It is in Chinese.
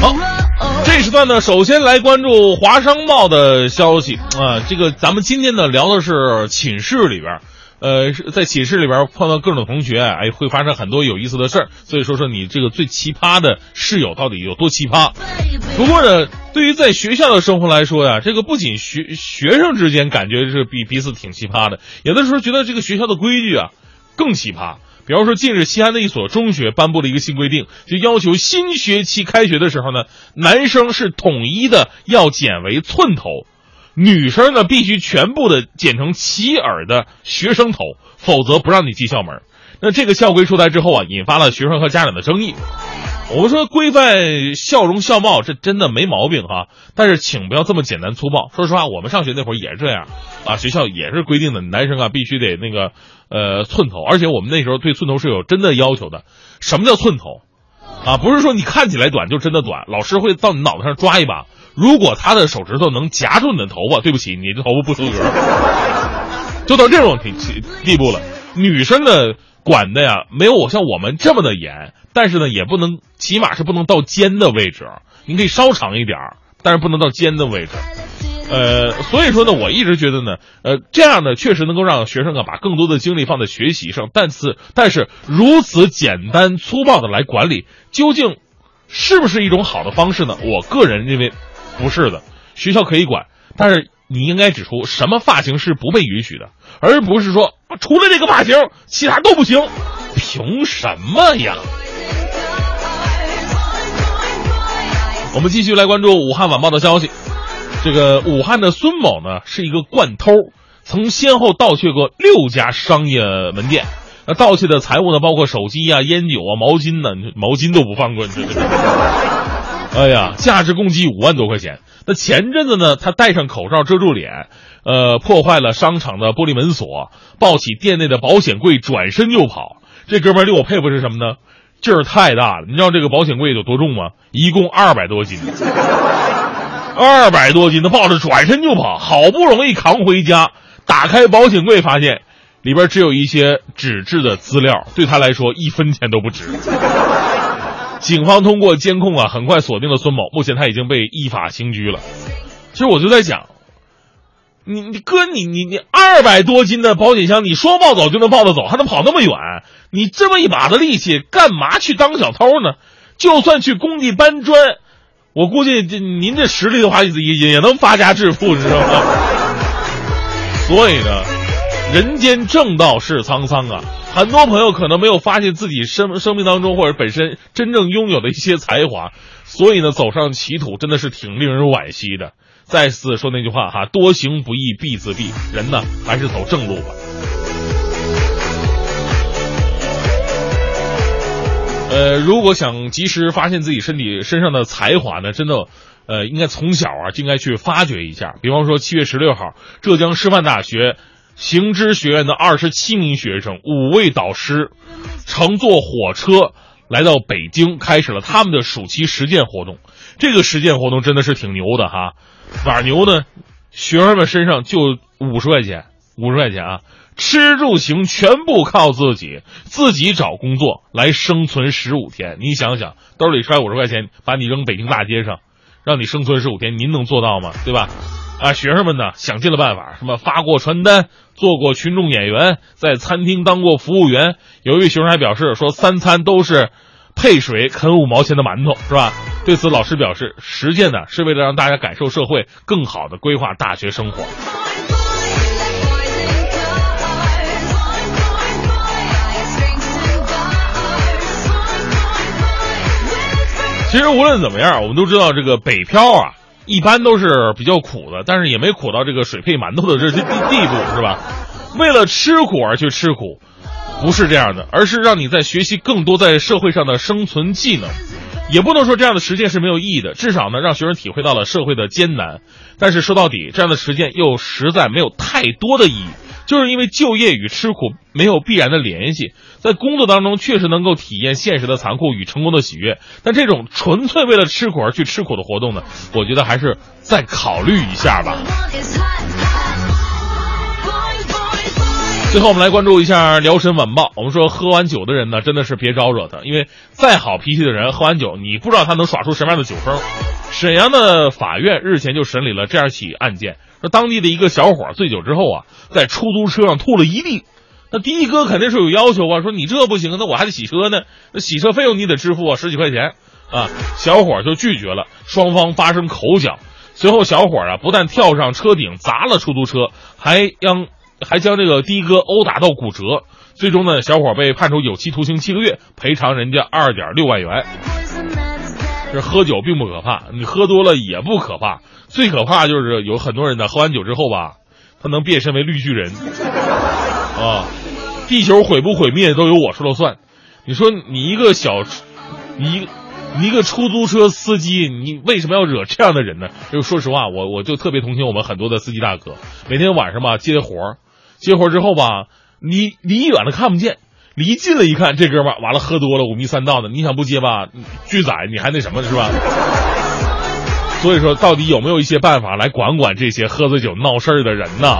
好，这时段呢，首先来关注华商报的消息啊。这个咱们今天呢聊的是寝室里边，呃，在寝室里边碰到各种同学，哎，会发生很多有意思的事儿。所以说说你这个最奇葩的室友到底有多奇葩？不过呢，对于在学校的生活来说呀，这个不仅学学生之间感觉是比彼此挺奇葩的，有的时候觉得这个学校的规矩啊更奇葩。比方说，近日西安的一所中学颁布了一个新规定，就要求新学期开学的时候呢，男生是统一的要剪为寸头，女生呢必须全部的剪成齐耳的学生头，否则不让你进校门。那这个校规出台之后啊，引发了学生和家长的争议。我们说规范笑容笑貌，这真的没毛病哈，但是请不要这么简单粗暴。说实话，我们上学那会儿也是这样，啊，学校也是规定的，男生啊必须得那个呃寸头，而且我们那时候对寸头是有真的要求的。什么叫寸头？啊，不是说你看起来短就真的短，老师会到你脑袋上抓一把，如果他的手指头能夹住你的头发，对不起，你的头发不合格，就到这种地地步了。女生呢？管的呀，没有我像我们这么的严，但是呢，也不能，起码是不能到肩的位置，你可以稍长一点但是不能到肩的位置。呃，所以说呢，我一直觉得呢，呃，这样呢，确实能够让学生啊把更多的精力放在学习上，但是，但是如此简单粗暴的来管理，究竟是不是一种好的方式呢？我个人认为不是的，学校可以管，但是你应该指出什么发型是不被允许的。而不是说除了这个发型，其他都不行，凭什么呀？我们继续来关注武汉晚报的消息。这个武汉的孙某呢是一个惯偷，曾先后盗窃过六家商业门店。那盗窃的财物呢，包括手机啊、烟酒啊、毛巾呢，毛巾都不放过。哎呀，价值共计五万多块钱。那前阵子呢，他戴上口罩遮住脸。呃，破坏了商场的玻璃门锁，抱起店内的保险柜，转身就跑。这哥们儿令我佩服是什么呢？劲儿太大了。你知道这个保险柜有多重吗？一共二百多斤，二百多斤他抱着转身就跑，好不容易扛回家，打开保险柜，发现里边只有一些纸质的资料，对他来说一分钱都不值。警方通过监控啊，很快锁定了孙某，目前他已经被依法刑拘了。其实我就在想。你你哥你你你二百多斤的保险箱，你说抱走就能抱得走，还能跑那么远？你这么一把的力气，干嘛去当小偷呢？就算去工地搬砖，我估计这您这实力的话，也也也能发家致富，你知道吗？所以呢，人间正道是沧桑啊！很多朋友可能没有发现自己生生命当中或者本身真正拥有的一些才华，所以呢，走上歧途真的是挺令人惋惜的。再次说那句话哈，多行不义必自毙。人呢，还是走正路吧。呃，如果想及时发现自己身体身上的才华呢，真的，呃，应该从小啊就应该去发掘一下。比方说，七月十六号，浙江师范大学行知学院的二十七名学生，五位导师，乘坐火车来到北京，开始了他们的暑期实践活动。这个实践活动真的是挺牛的哈。哪牛呢？学生们身上就五十块钱，五十块钱啊，吃住行全部靠自己，自己找工作来生存十五天。你想想，兜里揣五十块钱，把你扔北京大街上，让你生存十五天，您能做到吗？对吧？啊，学生们呢，想尽了办法，什么发过传单，做过群众演员，在餐厅当过服务员。有一位学生还表示说，三餐都是。配水啃五毛钱的馒头是吧？对此，老师表示，实践呢是为了让大家感受社会，更好的规划大学生活。其实无论怎么样，我们都知道这个北漂啊，一般都是比较苦的，但是也没苦到这个水配馒头的这地地步，是吧？为了吃苦而去吃苦。不是这样的，而是让你在学习更多在社会上的生存技能，也不能说这样的实践是没有意义的，至少呢让学生体会到了社会的艰难。但是说到底，这样的实践又实在没有太多的意义，就是因为就业与吃苦没有必然的联系，在工作当中确实能够体验现实的残酷与成功的喜悦，但这种纯粹为了吃苦而去吃苦的活动呢，我觉得还是再考虑一下吧。最后，我们来关注一下《辽沈晚报》。我们说，喝完酒的人呢，真的是别招惹他，因为再好脾气的人，喝完酒，你不知道他能耍出什么样的酒疯。沈阳的法院日前就审理了这样起案件，说当地的一个小伙醉酒之后啊，在出租车上吐了一地。那的哥肯定是有要求啊，说你这不行，那我还得洗车呢，那洗车费用你得支付啊，十几块钱啊。小伙就拒绝了，双方发生口角。随后，小伙啊不但跳上车顶砸了出租车，还将。还将这个的哥殴打到骨折，最终呢，小伙被判处有期徒刑七个月，赔偿人家二点六万元。这喝酒并不可怕，你喝多了也不可怕，最可怕就是有很多人呢，喝完酒之后吧，他能变身为绿巨人啊！地球毁不毁灭都由我说了算。你说你一个小，你一个出租车司机，你为什么要惹这样的人呢？就 说实话，我我就特别同情我们很多的司机大哥，每天晚上吧接活儿。接活之后吧，离离远了看不见，离近了一看，这哥们完了喝多了，五迷三道的。你想不接吧，拒载，你还那什么是吧？所以说，到底有没有一些办法来管管这些喝醉酒闹事儿的人呢？